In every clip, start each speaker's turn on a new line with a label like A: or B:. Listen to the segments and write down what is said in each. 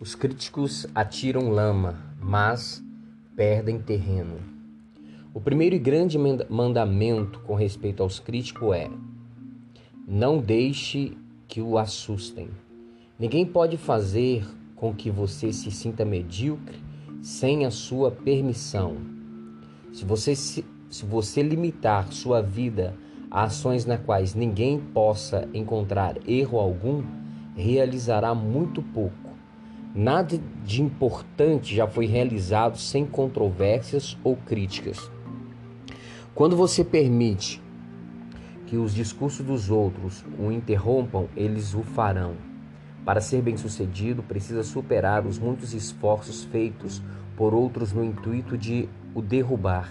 A: Os críticos atiram lama, mas perdem terreno. O primeiro e grande mandamento com respeito aos críticos é: não deixe que o assustem. Ninguém pode fazer com que você se sinta medíocre sem a sua permissão. Se você, se, se você limitar sua vida a ações na quais ninguém possa encontrar erro algum, realizará muito pouco. Nada de importante já foi realizado sem controvérsias ou críticas. Quando você permite que os discursos dos outros o interrompam, eles o farão. Para ser bem-sucedido, precisa superar os muitos esforços feitos por outros no intuito de o derrubar.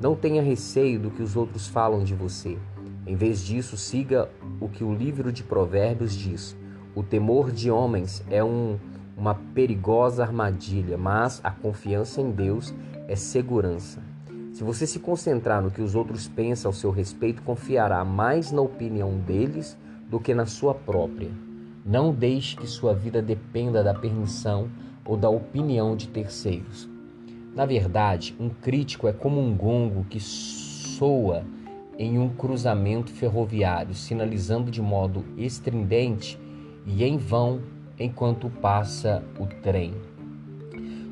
A: Não tenha receio do que os outros falam de você. Em vez disso, siga o que o livro de Provérbios diz: O temor de homens é um uma perigosa armadilha, mas a confiança em Deus é segurança. Se você se concentrar no que os outros pensam ao seu respeito, confiará mais na opinião deles do que na sua própria. Não deixe que sua vida dependa da permissão ou da opinião de terceiros. Na verdade, um crítico é como um gongo que soa em um cruzamento ferroviário, sinalizando de modo estridente e em vão enquanto passa o trem.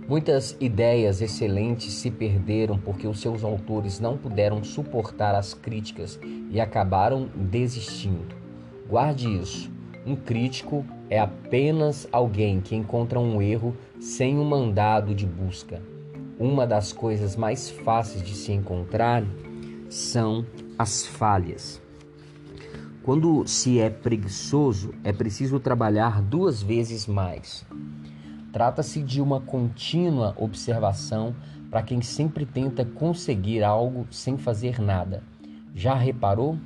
A: Muitas ideias excelentes se perderam porque os seus autores não puderam suportar as críticas e acabaram desistindo. Guarde isso. Um crítico é apenas alguém que encontra um erro sem um mandado de busca. Uma das coisas mais fáceis de se encontrar são as falhas. Quando se é preguiçoso, é preciso trabalhar duas vezes mais. Trata-se de uma contínua observação para quem sempre tenta conseguir algo sem fazer nada. Já reparou?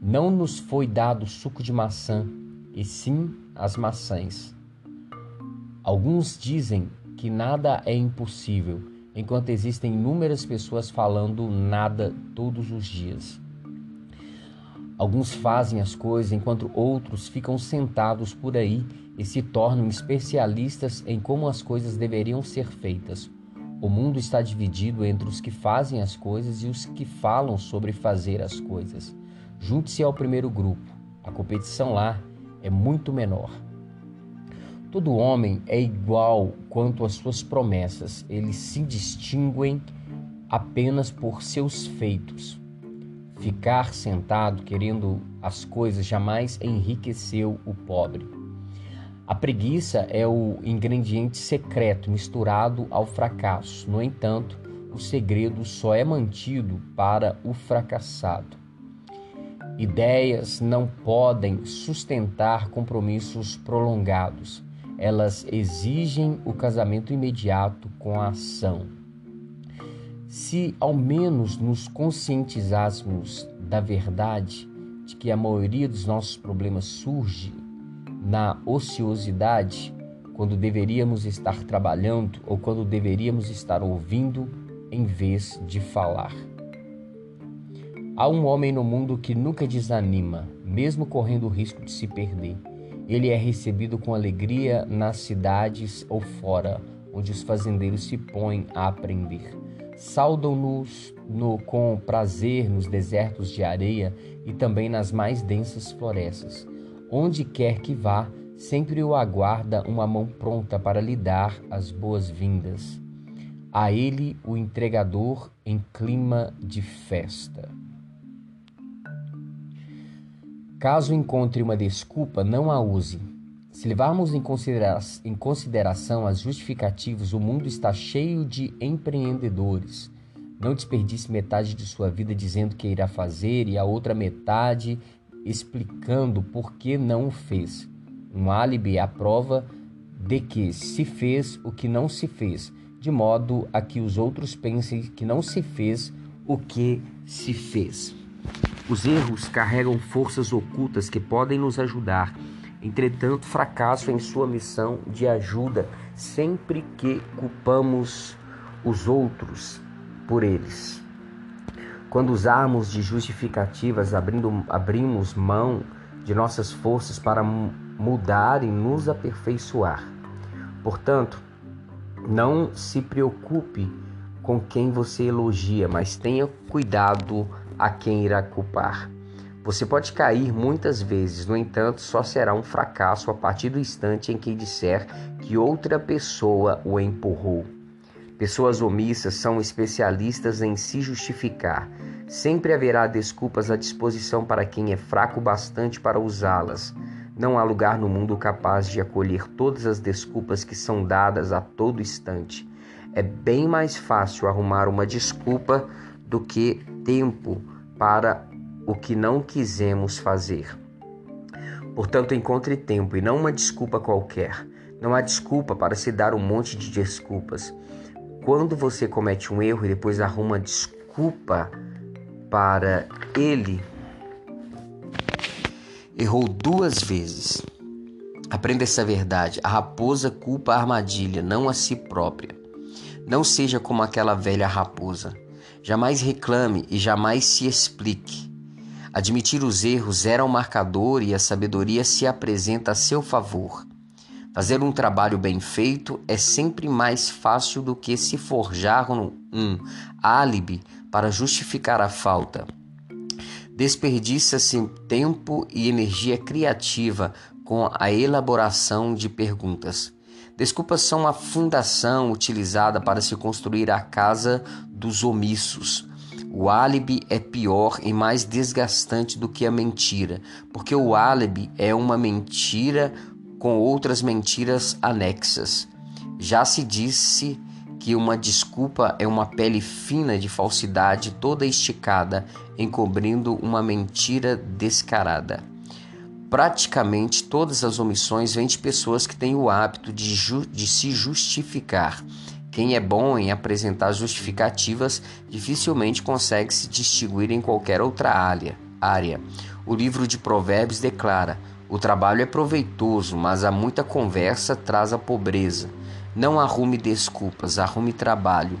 A: Não nos foi dado suco de maçã, e sim as maçãs. Alguns dizem que nada é impossível, enquanto existem inúmeras pessoas falando nada todos os dias. Alguns fazem as coisas enquanto outros ficam sentados por aí e se tornam especialistas em como as coisas deveriam ser feitas. O mundo está dividido entre os que fazem as coisas e os que falam sobre fazer as coisas. Junte-se ao primeiro grupo. A competição lá é muito menor. Todo homem é igual quanto às suas promessas. Eles se distinguem apenas por seus feitos. Ficar sentado querendo as coisas jamais enriqueceu o pobre. A preguiça é o ingrediente secreto misturado ao fracasso. No entanto, o segredo só é mantido para o fracassado. Ideias não podem sustentar compromissos prolongados. Elas exigem o casamento imediato com a ação. Se ao menos nos conscientizássemos da verdade de que a maioria dos nossos problemas surge na ociosidade, quando deveríamos estar trabalhando ou quando deveríamos estar ouvindo em vez de falar. Há um homem no mundo que nunca desanima, mesmo correndo o risco de se perder. Ele é recebido com alegria nas cidades ou fora, onde os fazendeiros se põem a aprender. Saudam-nos no, com prazer nos desertos de areia e também nas mais densas florestas. Onde quer que vá, sempre o aguarda uma mão pronta para lhe dar as boas-vindas. A ele o entregador em clima de festa. Caso encontre uma desculpa, não a use se levarmos em, considera em consideração as justificativas, o mundo está cheio de empreendedores. Não desperdice metade de sua vida dizendo que irá fazer e a outra metade explicando por que não o fez. Um álibi é a prova de que se fez o que não se fez, de modo a que os outros pensem que não se fez o que se fez. Os erros carregam forças ocultas que podem nos ajudar Entretanto, fracasso em sua missão de ajuda sempre que culpamos os outros por eles. Quando usarmos de justificativas, abrindo, abrimos mão de nossas forças para mudar e nos aperfeiçoar. Portanto, não se preocupe com quem você elogia, mas tenha cuidado a quem irá culpar. Você pode cair muitas vezes, no entanto, só será um fracasso a partir do instante em que disser que outra pessoa o empurrou. Pessoas omissas são especialistas em se justificar. Sempre haverá desculpas à disposição para quem é fraco bastante para usá-las. Não há lugar no mundo capaz de acolher todas as desculpas que são dadas a todo instante. É bem mais fácil arrumar uma desculpa do que tempo para o que não quisemos fazer. Portanto, encontre tempo e não uma desculpa qualquer. Não há desculpa para se dar um monte de desculpas. Quando você comete um erro e depois arruma desculpa para ele, errou duas vezes. Aprenda essa verdade. A raposa culpa a armadilha, não a si própria. Não seja como aquela velha raposa. Jamais reclame e jamais se explique. Admitir os erros era um marcador e a sabedoria se apresenta a seu favor. Fazer um trabalho bem feito é sempre mais fácil do que se forjar um, álibi para justificar a falta. Desperdiça-se tempo e energia criativa com a elaboração de perguntas. Desculpas são a fundação utilizada para se construir a casa dos omissos. O álibi é pior e mais desgastante do que a mentira, porque o álibi é uma mentira com outras mentiras anexas. Já se disse que uma desculpa é uma pele fina de falsidade toda esticada, encobrindo uma mentira descarada. Praticamente todas as omissões vêm de pessoas que têm o hábito de, de se justificar quem é bom em apresentar justificativas dificilmente consegue se distinguir em qualquer outra área. O livro de Provérbios declara: O trabalho é proveitoso, mas há muita conversa traz a pobreza. Não arrume desculpas, arrume trabalho.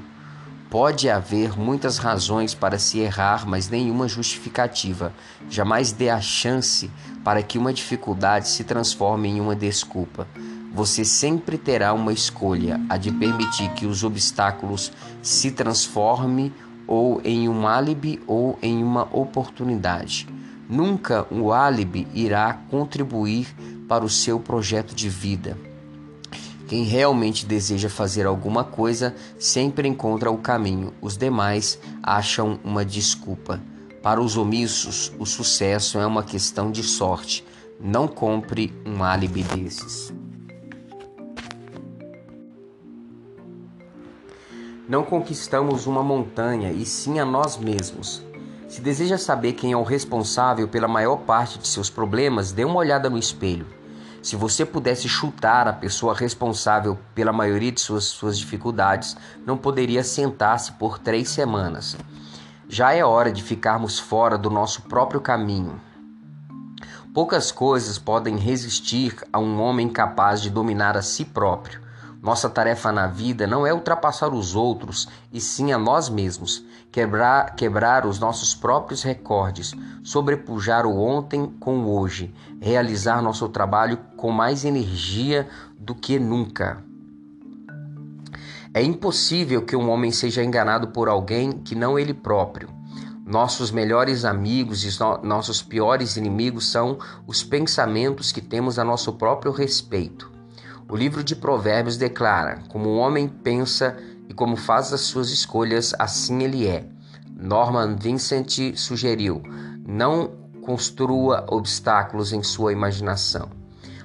A: Pode haver muitas razões para se errar, mas nenhuma justificativa. Jamais dê a chance para que uma dificuldade se transforme em uma desculpa você sempre terá uma escolha: a de permitir que os obstáculos se transformem ou em um álibi ou em uma oportunidade. Nunca o álibi irá contribuir para o seu projeto de vida. Quem realmente deseja fazer alguma coisa sempre encontra o caminho, os demais acham uma desculpa. Para os omissos, o sucesso é uma questão de sorte. Não compre um álibi desses. Não conquistamos uma montanha, e sim a nós mesmos. Se deseja saber quem é o responsável pela maior parte de seus problemas, dê uma olhada no espelho. Se você pudesse chutar a pessoa responsável pela maioria de suas, suas dificuldades, não poderia sentar-se por três semanas. Já é hora de ficarmos fora do nosso próprio caminho. Poucas coisas podem resistir a um homem capaz de dominar a si próprio. Nossa tarefa na vida não é ultrapassar os outros, e sim a nós mesmos, quebrar, quebrar os nossos próprios recordes, sobrepujar o ontem com o hoje, realizar nosso trabalho com mais energia do que nunca. É impossível que um homem seja enganado por alguém que não ele próprio. Nossos melhores amigos e nossos piores inimigos são os pensamentos que temos a nosso próprio respeito. O livro de Provérbios declara: Como o homem pensa e como faz as suas escolhas, assim ele é. Norman Vincent sugeriu: Não construa obstáculos em sua imaginação.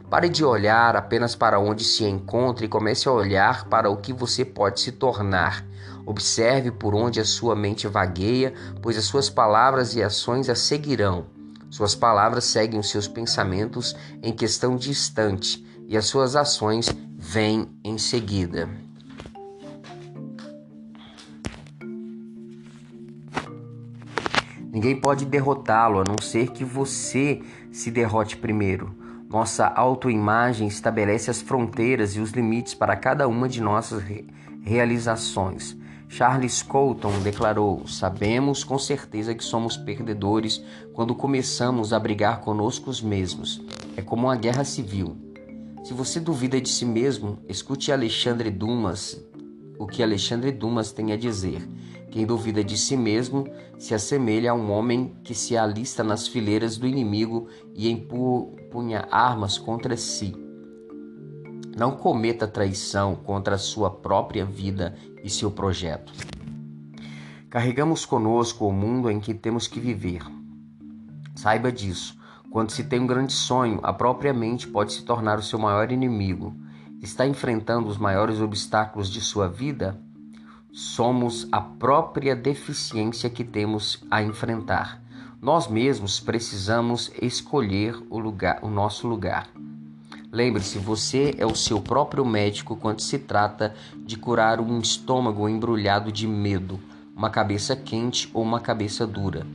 A: Pare de olhar apenas para onde se encontra e comece a olhar para o que você pode se tornar. Observe por onde a sua mente vagueia, pois as suas palavras e ações a seguirão. Suas palavras seguem os seus pensamentos em questão distante e as suas ações vêm em seguida. Ninguém pode derrotá-lo a não ser que você se derrote primeiro. Nossa autoimagem estabelece as fronteiras e os limites para cada uma de nossas re realizações. Charles Colton declarou: Sabemos com certeza que somos perdedores quando começamos a brigar conosco mesmos. É como uma guerra civil. Se você duvida de si mesmo, escute Alexandre Dumas, o que Alexandre Dumas tem a dizer. Quem duvida de si mesmo se assemelha a um homem que se alista nas fileiras do inimigo e empunha armas contra si. Não cometa traição contra a sua própria vida e seu projeto. Carregamos conosco o mundo em que temos que viver. Saiba disso. Quando se tem um grande sonho, a própria mente pode se tornar o seu maior inimigo. Está enfrentando os maiores obstáculos de sua vida? Somos a própria deficiência que temos a enfrentar. Nós mesmos precisamos escolher o lugar, o nosso lugar. Lembre-se, você é o seu próprio médico quando se trata de curar um estômago embrulhado de medo, uma cabeça quente ou uma cabeça dura.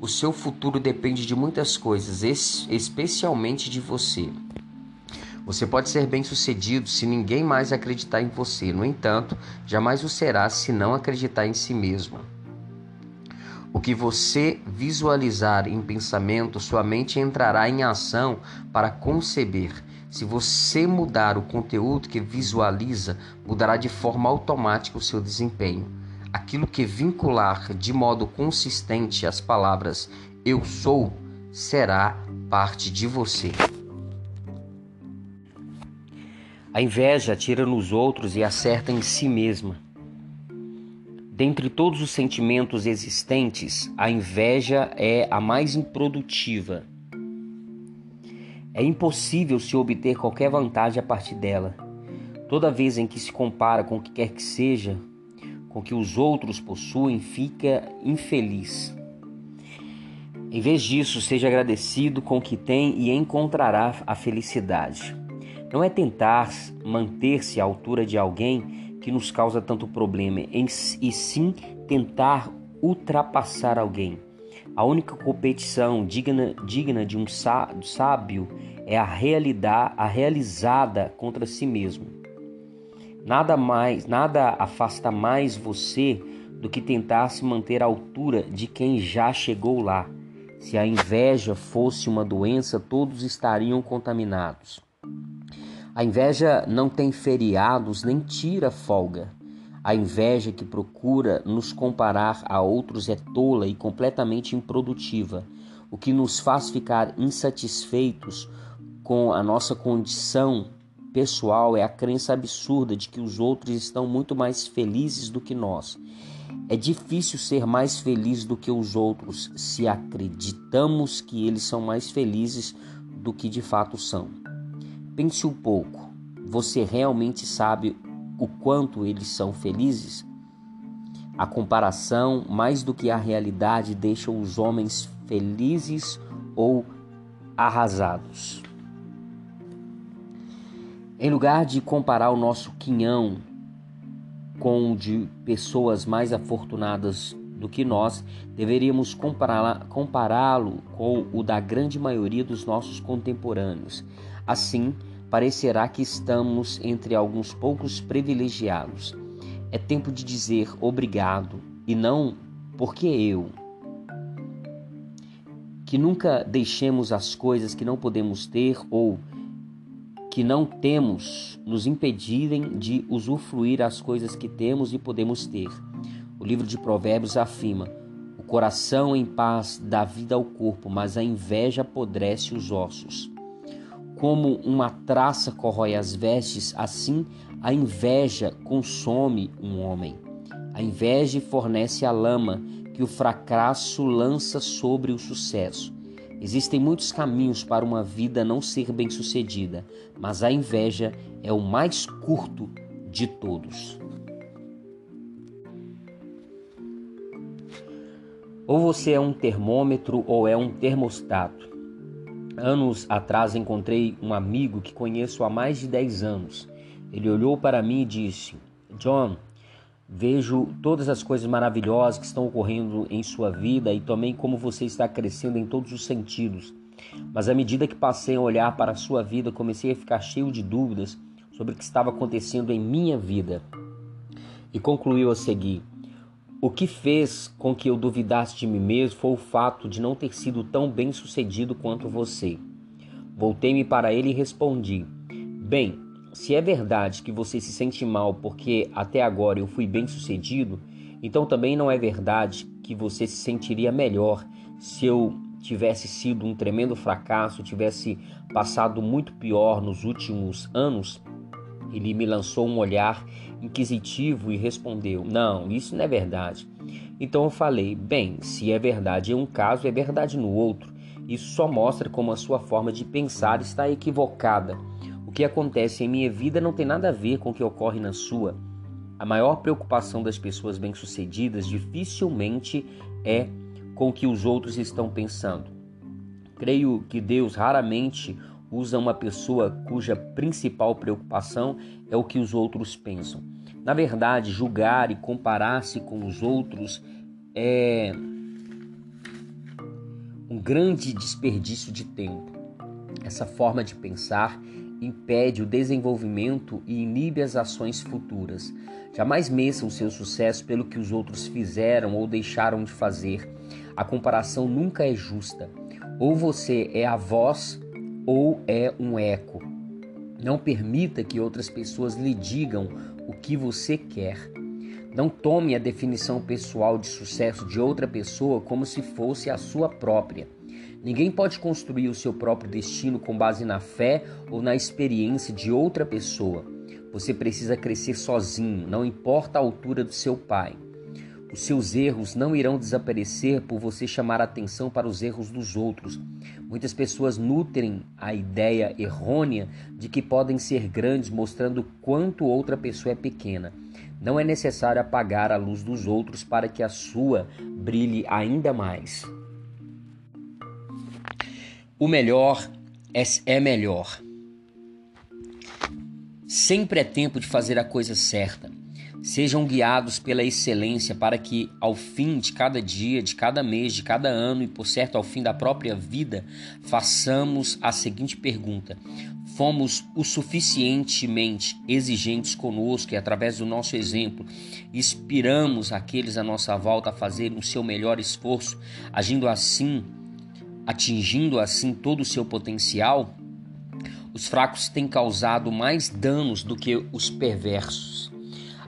A: O seu futuro depende de muitas coisas, especialmente de você. Você pode ser bem-sucedido se ninguém mais acreditar em você. No entanto, jamais o será se não acreditar em si mesmo. O que você visualizar em pensamento, sua mente entrará em ação para conceber. Se você mudar o conteúdo que visualiza, mudará de forma automática o seu desempenho aquilo que vincular de modo consistente as palavras eu sou será parte de você. A inveja atira nos outros e acerta em si mesma. Dentre todos os sentimentos existentes, a inveja é a mais improdutiva. É impossível se obter qualquer vantagem a partir dela. Toda vez em que se compara com o que quer que seja, com que os outros possuem, fica infeliz. Em vez disso, seja agradecido com o que tem e encontrará a felicidade. Não é tentar manter-se à altura de alguém que nos causa tanto problema, e sim tentar ultrapassar alguém. A única competição digna, digna de um sábio é a realidade, a realizada contra si mesmo. Nada mais, nada afasta mais você do que tentar se manter à altura de quem já chegou lá. Se a inveja fosse uma doença, todos estariam contaminados. A inveja não tem feriados nem tira folga. A inveja que procura nos comparar a outros é tola e completamente improdutiva, o que nos faz ficar insatisfeitos com a nossa condição pessoal é a crença absurda de que os outros estão muito mais felizes do que nós. É difícil ser mais feliz do que os outros se acreditamos que eles são mais felizes do que de fato são. Pense um pouco. Você realmente sabe o quanto eles são felizes? A comparação, mais do que a realidade, deixa os homens felizes ou arrasados. Em lugar de comparar o nosso quinhão com o de pessoas mais afortunadas do que nós, deveríamos compará-lo com o da grande maioria dos nossos contemporâneos. Assim, parecerá que estamos entre alguns poucos privilegiados. É tempo de dizer obrigado e não porque eu. Que nunca deixemos as coisas que não podemos ter ou que não temos nos impedirem de usufruir as coisas que temos e podemos ter. O livro de Provérbios afirma: O coração em paz dá vida ao corpo, mas a inveja apodrece os ossos. Como uma traça corrói as vestes, assim a inveja consome um homem. A inveja fornece a lama que o fracasso lança sobre o sucesso. Existem muitos caminhos para uma vida não ser bem-sucedida, mas a inveja é o mais curto de todos. Ou você é um termômetro ou é um termostato. Anos atrás encontrei um amigo que conheço há mais de 10 anos. Ele olhou para mim e disse: John, Vejo todas as coisas maravilhosas que estão ocorrendo em sua vida e também como você está crescendo em todos os sentidos. Mas à medida que passei a olhar para a sua vida, comecei a ficar cheio de dúvidas sobre o que estava acontecendo em minha vida. E concluiu a seguir: O que fez com que eu duvidasse de mim mesmo foi o fato de não ter sido tão bem sucedido quanto você. Voltei-me para ele e respondi: Bem, se é verdade que você se sente mal porque até agora eu fui bem sucedido, então também não é verdade que você se sentiria melhor se eu tivesse sido um tremendo fracasso, tivesse passado muito pior nos últimos anos? Ele me lançou um olhar inquisitivo e respondeu: Não, isso não é verdade. Então eu falei: Bem, se é verdade em um caso, é verdade no outro. Isso só mostra como a sua forma de pensar está equivocada. O que acontece em minha vida não tem nada a ver com o que ocorre na sua. A maior preocupação das pessoas bem-sucedidas dificilmente é com o que os outros estão pensando. Creio que Deus raramente usa uma pessoa cuja principal preocupação é o que os outros pensam. Na verdade, julgar e comparar-se com os outros é um grande desperdício de tempo. Essa forma de pensar impede o desenvolvimento e inibe as ações futuras. Jamais meça o seu sucesso pelo que os outros fizeram ou deixaram de fazer. A comparação nunca é justa. Ou você é a voz ou é um eco. Não permita que outras pessoas lhe digam o que você quer. Não tome a definição pessoal de sucesso de outra pessoa como se fosse a sua própria. Ninguém pode construir o seu próprio destino com base na fé ou na experiência de outra pessoa. Você precisa crescer sozinho, não importa a altura do seu pai. Os seus erros não irão desaparecer por você chamar atenção para os erros dos outros. Muitas pessoas nutrem a ideia errônea de que podem ser grandes, mostrando quanto outra pessoa é pequena. Não é necessário apagar a luz dos outros para que a sua brilhe ainda mais. O melhor é, é melhor. Sempre é tempo de fazer a coisa certa. Sejam guiados pela excelência para que, ao fim de cada dia, de cada mês, de cada ano e, por certo, ao fim da própria vida, façamos a seguinte pergunta: Fomos o suficientemente exigentes conosco e, através do nosso exemplo, inspiramos aqueles à nossa volta a fazerem o seu melhor esforço, agindo assim atingindo assim todo o seu potencial, os fracos têm causado mais danos do que os perversos.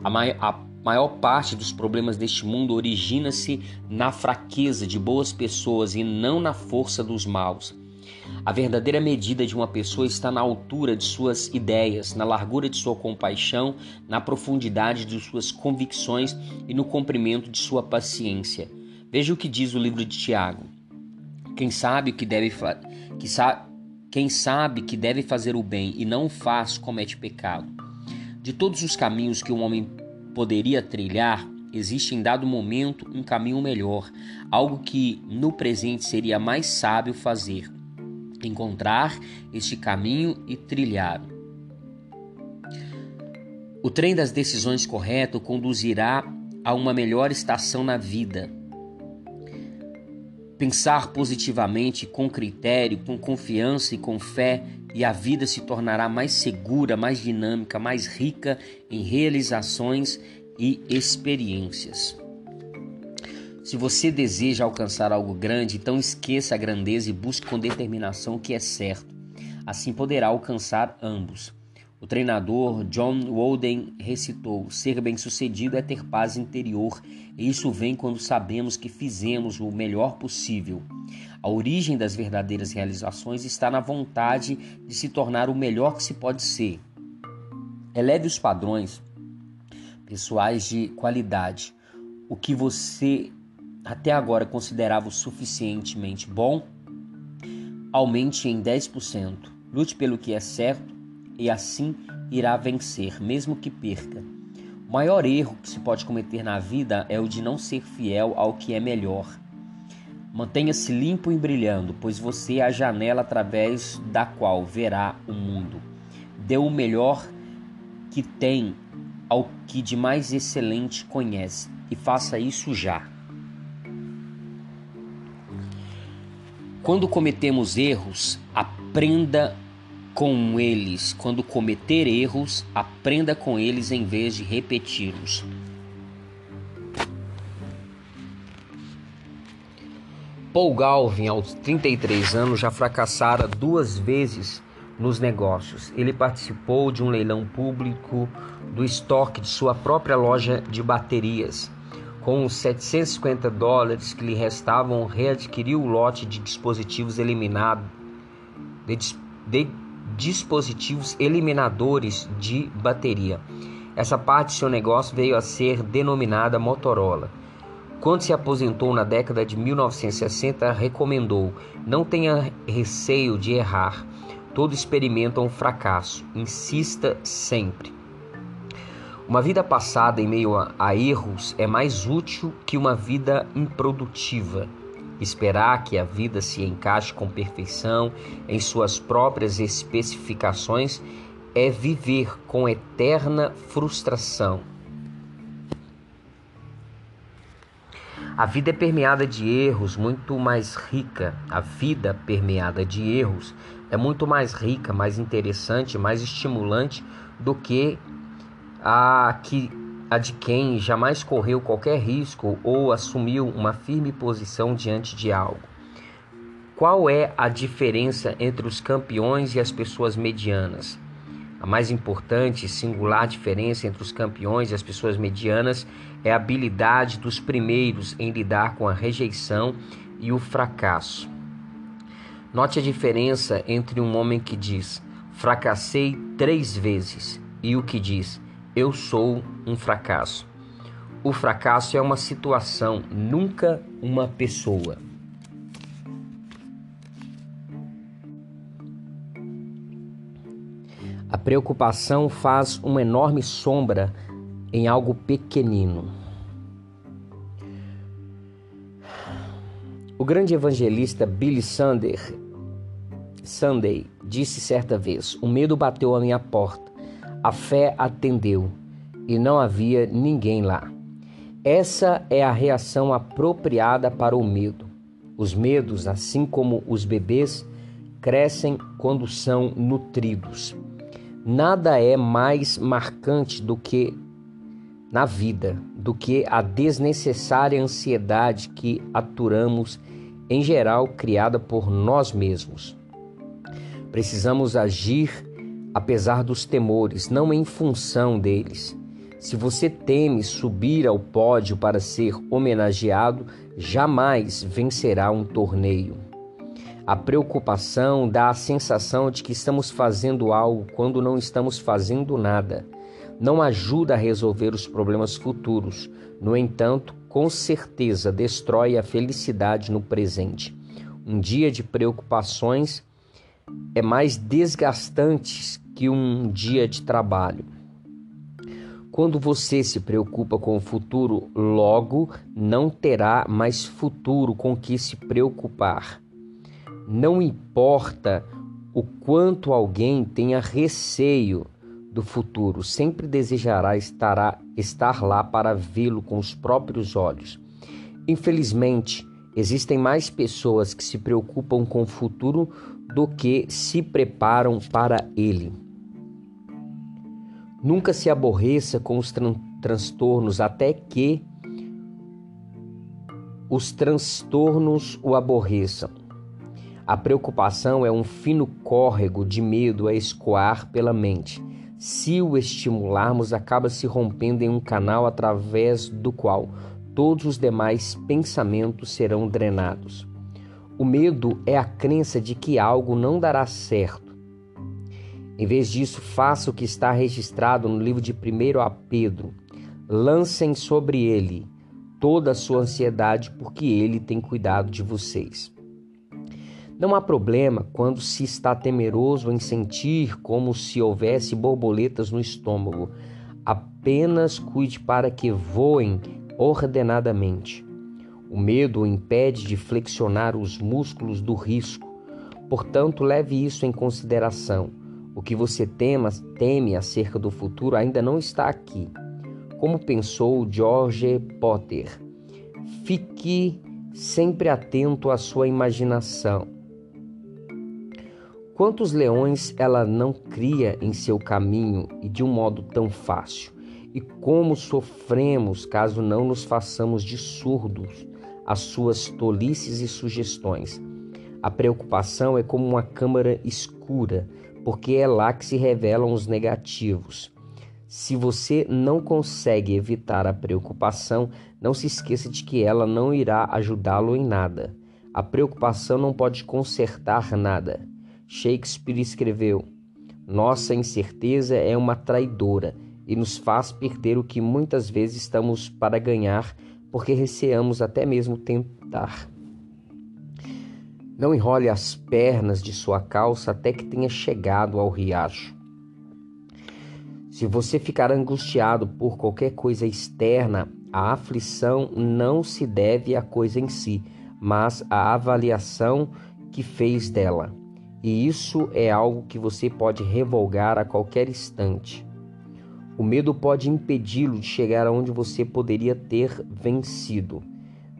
A: A, mai a maior parte dos problemas deste mundo origina-se na fraqueza de boas pessoas e não na força dos maus. A verdadeira medida de uma pessoa está na altura de suas ideias, na largura de sua compaixão, na profundidade de suas convicções e no comprimento de sua paciência. Veja o que diz o livro de Tiago. Quem sabe que deve que sa quem sabe que deve fazer o bem e não faz comete pecado. De todos os caminhos que um homem poderia trilhar, existe em dado momento um caminho melhor, algo que no presente seria mais sábio fazer. Encontrar este caminho e trilhar. O trem das decisões correto conduzirá a uma melhor estação na vida Pensar positivamente, com critério, com confiança e com fé, e a vida se tornará mais segura, mais dinâmica, mais rica em realizações e experiências. Se você deseja alcançar algo grande, então esqueça a grandeza e busque com determinação o que é certo. Assim poderá alcançar ambos. O treinador John Wooden recitou: Ser bem-sucedido é ter paz interior, e isso vem quando sabemos que fizemos o melhor possível. A origem das verdadeiras realizações está na vontade de se tornar o melhor que se pode ser. Eleve os padrões pessoais de qualidade. O que você até agora considerava suficientemente bom, aumente em 10%. Lute pelo que é certo e assim irá vencer, mesmo que perca. O maior erro que se pode cometer na vida é o de não ser fiel ao que é melhor. Mantenha-se limpo e brilhando, pois você é a janela através da qual verá o mundo. Dê o melhor que tem ao que de mais excelente conhece e faça isso já. Quando cometemos erros, aprenda com eles. Quando cometer erros, aprenda com eles em vez de repeti-los. Paul Galvin, aos 33 anos, já fracassara duas vezes nos negócios. Ele participou de um leilão público do estoque de sua própria loja de baterias. Com os 750 dólares que lhe restavam, readquiriu o lote de dispositivos eliminados de, de dispositivos eliminadores de bateria. Essa parte de seu negócio veio a ser denominada Motorola. Quando se aposentou na década de 1960, recomendou: não tenha receio de errar. Todo experimenta um fracasso. Insista sempre. Uma vida passada em meio a, a erros é mais útil que uma vida improdutiva. Esperar que a vida se encaixe com perfeição em suas próprias especificações é viver com eterna frustração. A vida é permeada de erros, muito mais rica. A vida permeada de erros é muito mais rica, mais interessante, mais estimulante do que a que a de quem jamais correu qualquer risco ou assumiu uma firme posição diante de algo. Qual é a diferença entre os campeões e as pessoas medianas? A mais importante e singular diferença entre os campeões e as pessoas medianas é a habilidade dos primeiros em lidar com a rejeição e o fracasso. Note a diferença entre um homem que diz fracassei três vezes e o que diz eu sou um fracasso. O fracasso é uma situação, nunca uma pessoa. A preocupação faz uma enorme sombra em algo pequenino. O grande evangelista Billy Sunday, Sunday disse certa vez: O medo bateu à minha porta, a fé atendeu e não havia ninguém lá. Essa é a reação apropriada para o medo. Os medos, assim como os bebês, crescem quando são nutridos. Nada é mais marcante do que na vida do que a desnecessária ansiedade que aturamos, em geral criada por nós mesmos. Precisamos agir apesar dos temores, não em função deles. Se você teme subir ao pódio para ser homenageado, jamais vencerá um torneio. A preocupação dá a sensação de que estamos fazendo algo quando não estamos fazendo nada. Não ajuda a resolver os problemas futuros. No entanto, com certeza destrói a felicidade no presente. Um dia de preocupações é mais desgastante que um dia de trabalho. Quando você se preocupa com o futuro, logo não terá mais futuro com que se preocupar. Não importa o quanto alguém tenha receio do futuro, sempre desejará estará, estar lá para vê-lo com os próprios olhos. Infelizmente, existem mais pessoas que se preocupam com o futuro do que se preparam para ele. Nunca se aborreça com os tran transtornos até que os transtornos o aborreçam. A preocupação é um fino córrego de medo a escoar pela mente. Se o estimularmos, acaba se rompendo em um canal através do qual todos os demais pensamentos serão drenados. O medo é a crença de que algo não dará certo. Em vez disso, faça o que está registrado no livro de 1 a Pedro. Lancem sobre ele toda a sua ansiedade, porque ele tem cuidado de vocês. Não há problema quando se está temeroso em sentir como se houvesse borboletas no estômago. Apenas cuide para que voem ordenadamente. O medo o impede de flexionar os músculos do risco. Portanto, leve isso em consideração. O que você tema, teme acerca do futuro ainda não está aqui. Como pensou George Potter, fique sempre atento à sua imaginação. Quantos leões ela não cria em seu caminho e de um modo tão fácil? E como sofremos caso não nos façamos de surdos às suas tolices e sugestões? A preocupação é como uma câmara escura, porque é lá que se revelam os negativos. Se você não consegue evitar a preocupação, não se esqueça de que ela não irá ajudá-lo em nada. A preocupação não pode consertar nada. Shakespeare escreveu: Nossa incerteza é uma traidora e nos faz perder o que muitas vezes estamos para ganhar, porque receamos até mesmo tentar. Não enrole as pernas de sua calça até que tenha chegado ao riacho. Se você ficar angustiado por qualquer coisa externa, a aflição não se deve à coisa em si, mas à avaliação que fez dela. E isso é algo que você pode revogar a qualquer instante. O medo pode impedi-lo de chegar aonde você poderia ter vencido.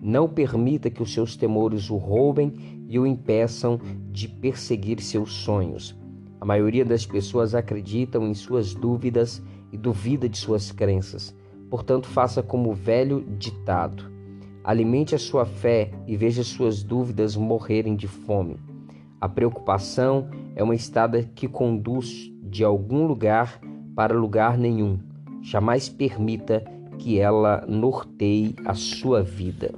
A: Não permita que os seus temores o roubem e o impeçam de perseguir seus sonhos. A maioria das pessoas acreditam em suas dúvidas e duvida de suas crenças. Portanto, faça como o velho ditado: alimente a sua fé e veja suas dúvidas morrerem de fome. A preocupação é uma estrada que conduz de algum lugar para lugar nenhum. Jamais permita que ela norteie a sua vida.